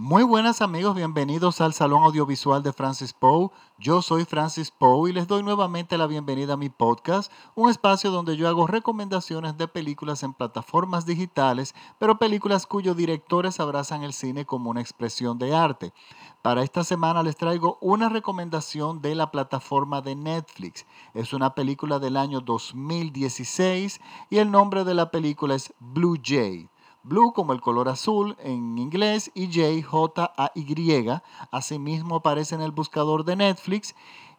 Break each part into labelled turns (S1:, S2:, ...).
S1: Muy buenas amigos, bienvenidos al Salón Audiovisual de Francis Poe. Yo soy Francis Poe y les doy nuevamente la bienvenida a mi podcast, un espacio donde yo hago recomendaciones de películas en plataformas digitales, pero películas cuyos directores abrazan el cine como una expresión de arte. Para esta semana les traigo una recomendación de la plataforma de Netflix. Es una película del año 2016 y el nombre de la película es Blue Jay. Blue como el color azul en inglés y J, J-A-Y. Asimismo aparece en el buscador de Netflix.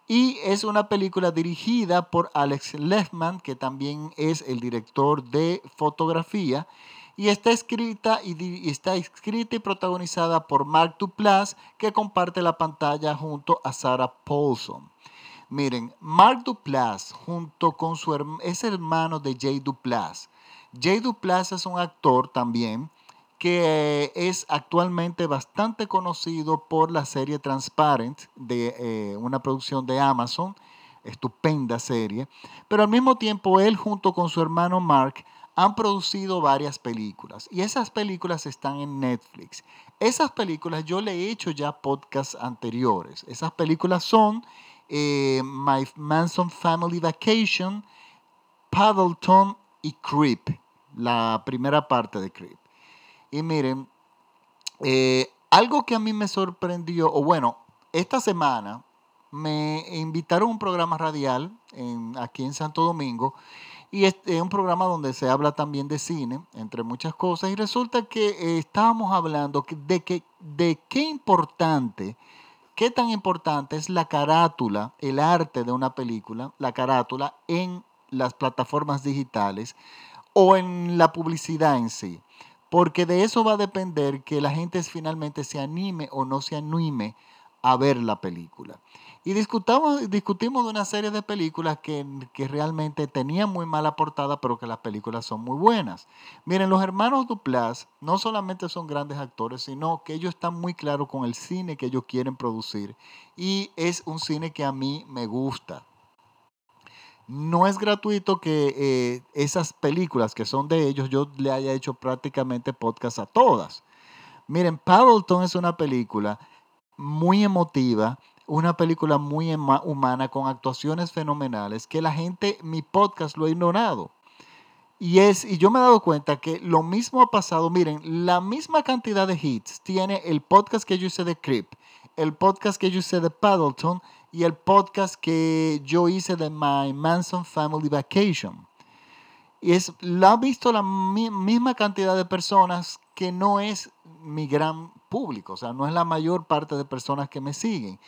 S1: Y es una película dirigida por Alex Lefman, que también es el director de fotografía. Y está escrita y, está escrita y protagonizada por Mark Duplass, que comparte la pantalla junto a Sarah Paulson. Miren, Mark Duplass junto con su es hermano de Jay Duplass. Jay Duplass es un actor también que es actualmente bastante conocido por la serie Transparent, de eh, una producción de Amazon, estupenda serie, pero al mismo tiempo él junto con su hermano Mark han producido varias películas y esas películas están en Netflix. Esas películas yo le he hecho ya podcasts anteriores. Esas películas son eh, My Manson Family Vacation, Paddleton y Creep, la primera parte de Creep. Y miren, eh, algo que a mí me sorprendió, o bueno, esta semana me invitaron a un programa radial aquí en Santo Domingo y es, un programa donde se habla también de cine, entre muchas cosas, y resulta que eh, estábamos hablando de, que, de qué importante, qué tan importante es la carátula, el arte de una película, la carátula en las plataformas digitales o en la publicidad en sí. Porque de eso va a depender que la gente finalmente se anime o no se anime a ver la película. Y discutamos, discutimos de una serie de películas que, que, realmente tenían muy mala portada, pero que las películas son muy buenas. Miren, los hermanos Duplas no solamente son grandes actores, sino que ellos están muy claros con el cine que ellos quieren producir. Y es un cine que a mí me gusta no es gratuito que eh, esas películas que son de ellos, yo le haya hecho prácticamente podcast a todas. Miren, Paddleton es una película muy emotiva, una película muy humana con actuaciones fenomenales que la gente, mi podcast lo ha ignorado. Y, es, y yo me he dado cuenta que lo mismo ha pasado, miren, la misma cantidad de hits tiene el podcast que yo hice de Creep, el podcast que yo hice de Paddleton y el podcast que yo hice de My Manson Family Vacation. Es, la ha visto la misma cantidad de personas que no es mi gran público, o sea, no es la mayor parte de personas que me siguen.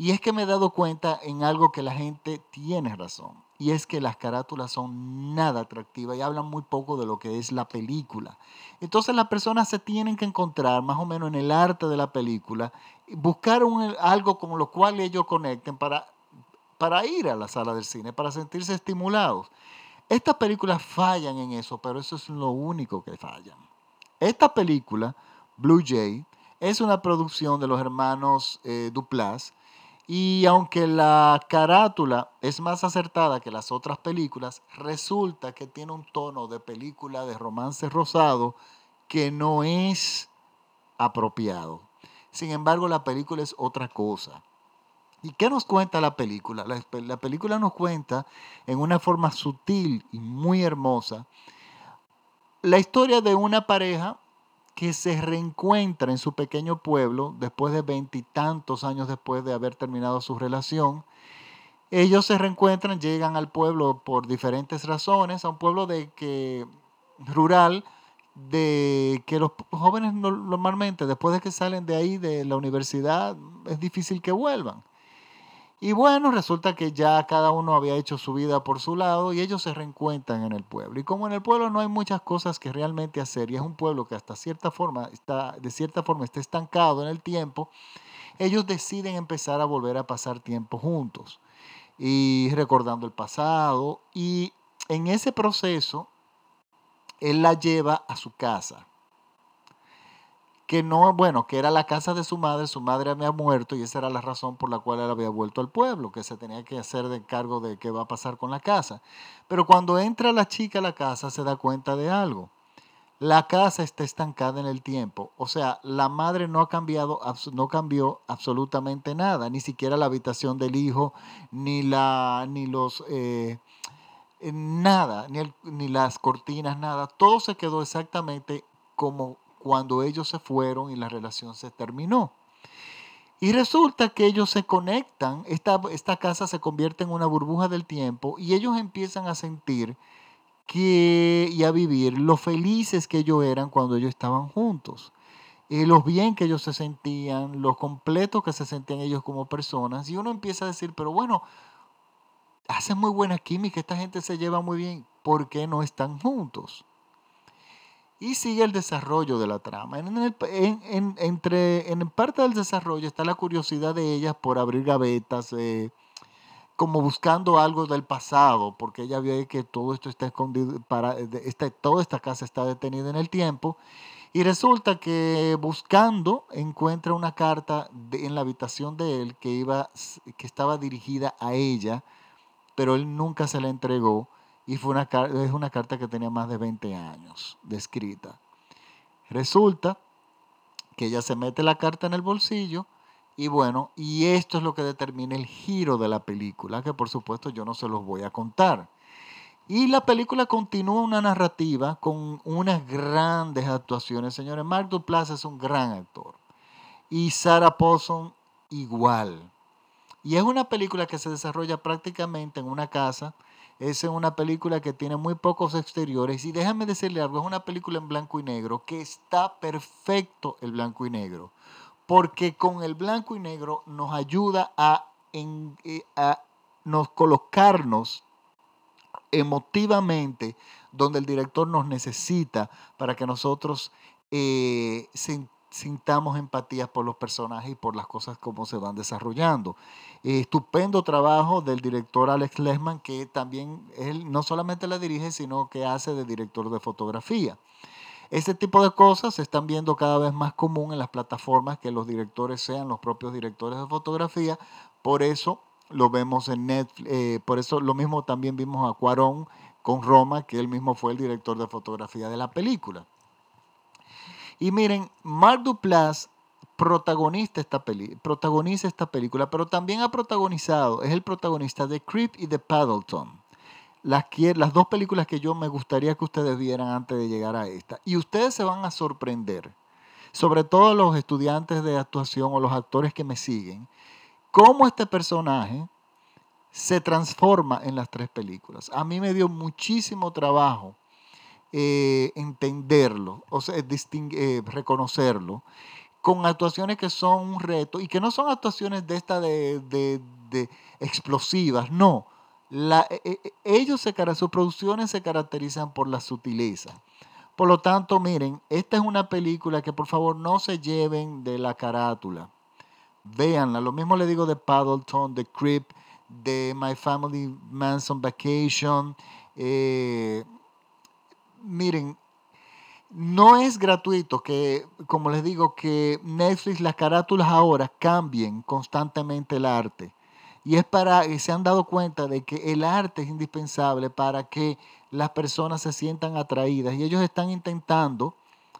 S1: Y es que me he dado cuenta en algo que la gente tiene razón. Y es que las carátulas son nada atractivas y hablan muy poco de lo que es la película. Entonces las personas se tienen que encontrar más o menos en el arte de la película, buscar algo con lo cual ellos conecten para, para ir a la sala del cine, para sentirse estimulados. Estas películas fallan en eso, pero eso es lo único que fallan. Esta película, Blue Jay, es una producción de los hermanos eh, Duplass y aunque la carátula es más acertada que las otras películas, resulta que tiene un tono de película de romance rosado que no es apropiado. Sin embargo, la película es otra cosa. ¿Y qué nos cuenta la película? La, la película nos cuenta en una forma sutil y muy hermosa la historia de una pareja que se reencuentra en su pequeño pueblo después de veintitantos años después de haber terminado su relación. Ellos se reencuentran, llegan al pueblo por diferentes razones, a un pueblo de que rural de que los jóvenes normalmente después de que salen de ahí de la universidad es difícil que vuelvan. Y bueno, resulta que ya cada uno había hecho su vida por su lado y ellos se reencuentran en el pueblo. Y como en el pueblo no hay muchas cosas que realmente hacer y es un pueblo que hasta cierta forma está, de cierta forma está estancado en el tiempo, ellos deciden empezar a volver a pasar tiempo juntos y recordando el pasado. Y en ese proceso, él la lleva a su casa que no, bueno, que era la casa de su madre, su madre había muerto y esa era la razón por la cual él había vuelto al pueblo, que se tenía que hacer de cargo de qué va a pasar con la casa. Pero cuando entra la chica a la casa se da cuenta de algo. la casa está estancada en el tiempo. O sea, la madre no ha cambiado, no cambió absolutamente nada, ni siquiera la habitación del hijo, ni la, ni los eh, nada, ni, ni las cortinas, nada. Todo se quedó exactamente como cuando ellos se fueron y la relación se terminó. Y resulta que ellos se conectan, esta, esta casa se convierte en una burbuja del tiempo y ellos empiezan a sentir que, y a vivir lo felices que ellos eran cuando ellos estaban juntos. y los bien que ellos se sentían, lo completos que se sentían ellos como personas. Y uno empieza a decir, pero bueno, hacen muy buena química, esta gente se lleva muy bien, ¿por qué no están juntos? Y sigue el desarrollo de la trama. En, entre, en parte del desarrollo está la curiosidad de ellas por abrir gavetas, eh, como buscando algo del pasado, porque ella ve que todo esto está escondido, para, esta, toda esta casa está detenida en el tiempo. Y resulta que buscando encuentra una carta en la habitación de él que, iba, que estaba dirigida a ella, pero él nunca se la entregó y fue una, es una carta que tenía más de 20 años de escrita. Resulta que ella se mete la carta en el bolsillo y bueno, y esto es lo que determina el giro de la película, que por supuesto yo no se los voy a contar. Y la película continúa una narrativa con unas grandes actuaciones, señores. Mark Duplass es un gran actor. Y Sarah Paulson igual. Y es una película que se desarrolla prácticamente en una casa. Es una película que tiene muy pocos exteriores. Y déjame decirle algo, es una película en blanco y negro que está perfecto el blanco y negro, porque con el blanco y negro nos ayuda a, eh, nos colocarnos emotivamente donde el director nos necesita para que nosotros eh, sintamos empatía por los personajes y por las cosas como se van desarrollando. estupendo trabajo del director Alex Lehman, que también él no solamente la dirige, sino que hace de director de fotografía. Este tipo de cosas se están viendo cada vez más común en las plataformas que los directores sean los propios directores de fotografía. Por eso lo vemos en Netflix. Eh, por eso lo mismo también vimos a Cuarón con Roma, que él mismo fue el director de fotografía de la película. Y miren, Mark Duplass protagonista esta peli protagoniza esta película, pero también ha protagonizado, es el protagonista de Creep y de Paddleton. Las, las dos películas que yo me gustaría que ustedes vieran antes de llegar a esta. Y ustedes se van a sorprender, sobre todo los estudiantes de actuación o los actores que me siguen, cómo este personaje se transforma en las tres películas. A mí me dio muchísimo trabajo eh, entenderlo, o sea, eh, reconocerlo, con actuaciones que son un reto y que no son actuaciones de esta de, explosivas, no. La, e, e, ellos se, sus producciones se caracterizan por la sutileza. Por lo tanto, miren, esta es una película que por favor no se lleven de la carátula. Véanla. Lo mismo le digo de Paddleton, de Creep, de My Family Manson Vacation. Eh, miren, no es gratuito que, como les digo, que Netflix, las carátulas ahora cambien constantemente el arte. Y es para, que se han dado cuenta de que el arte es indispensable para que las personas se sientan atraídas. Y ellos están intentando,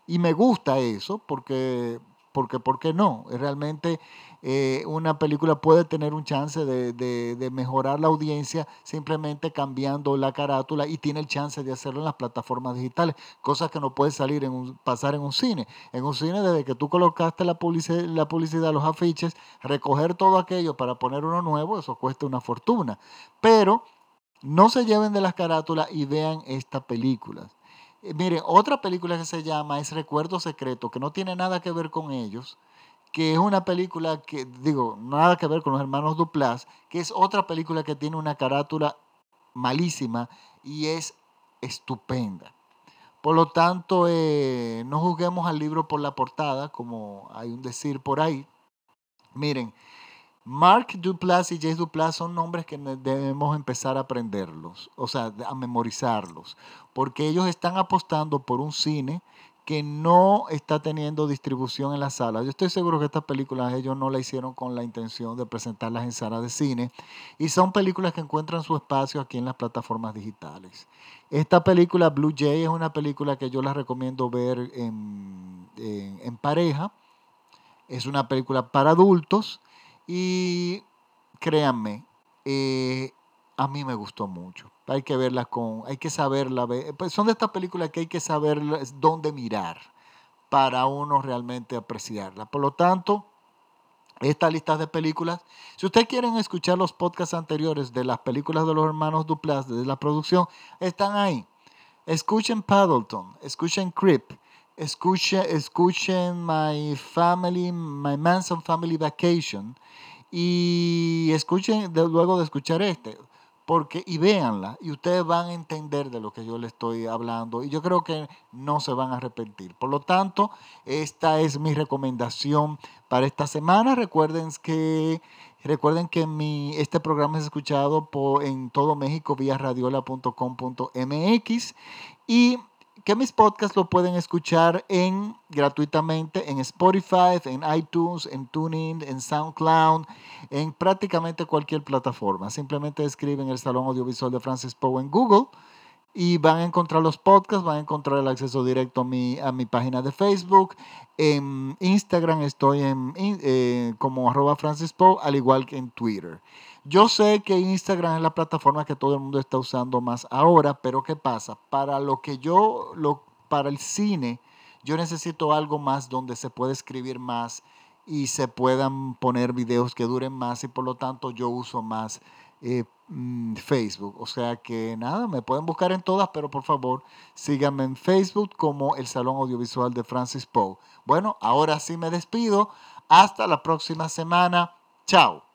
S1: y me gusta eso, porque, porque ¿por qué no? Realmente eh, una película puede tener un chance de, mejorar la audiencia simplemente cambiando la carátula y tiene el chance de hacerlo en las plataformas digitales, cosas que no puede salir en un, pasar en un cine. En un cine, desde que tú colocaste la publicidad, la publicidad, los afiches, recoger todo aquello para poner uno nuevo, eso cuesta una fortuna. Pero no se lleven de las carátulas y vean esta película. Eh, miren, otra película que se llama es Recuerdo Secreto, que no tiene nada que ver con ellos, que es una película que, digo, nada que ver con los hermanos Duplas, que es otra película que tiene una carátula malísima y es estupenda. Por lo tanto, eh, no juzguemos al libro por la portada, como hay un decir por ahí. Miren, Mark Duplass y Jace Duplass son nombres que debemos empezar a aprenderlos, o sea, a memorizarlos, porque ellos están apostando por un cine que no está teniendo distribución en las salas. Yo estoy seguro que estas películas ellos no la hicieron con la intención de presentarlas en salas de cine y son películas que encuentran su espacio aquí en las plataformas digitales. Esta película Blue Jay es una película que yo la recomiendo ver en, en pareja. Es una película para adultos y créanme, eh, a mí me gustó mucho. Hay que verla con, hay que saberla. Pues son de estas películas que hay que saber dónde mirar para uno realmente apreciarla. Por lo tanto, esta lista de películas, si ustedes quieren escuchar los podcasts anteriores de las películas de los hermanos Duplas, de la producción, están ahí. Escuchen Paddleton, escuchen Creep, escuchen, escuchen My Family, My Manson Family Vacation y escuchen luego de escuchar este porque y véanla y ustedes van a entender de lo que yo les estoy hablando y yo creo que no se van a arrepentir. Por lo tanto, esta es mi recomendación para esta semana. Recuerden que recuerden que mi este programa es escuchado por, en todo México vía radiola.com.mx y que mis podcasts lo pueden escuchar en gratuitamente en Spotify, en iTunes, en TuneIn, en SoundCloud, en prácticamente cualquier plataforma. Simplemente escriben el Salón Audiovisual de Francis Poe en Google y van a encontrar los podcasts, van a encontrar el acceso directo a mi, a mi página de Facebook. En Instagram estoy en, eh, como arroba Francis Poe, al igual que en Twitter. Yo sé que Instagram es la plataforma que todo el mundo está usando más ahora, pero ¿qué pasa? Para lo que yo, lo, para el cine, yo necesito algo más donde se pueda escribir más y se puedan poner videos que duren más y por lo tanto yo uso más eh, mm, Facebook. O sea que nada, me pueden buscar en todas, pero por favor síganme en Facebook como el Salón Audiovisual de Francis Poe. Bueno, ahora sí me despido. Hasta la próxima semana. Chao.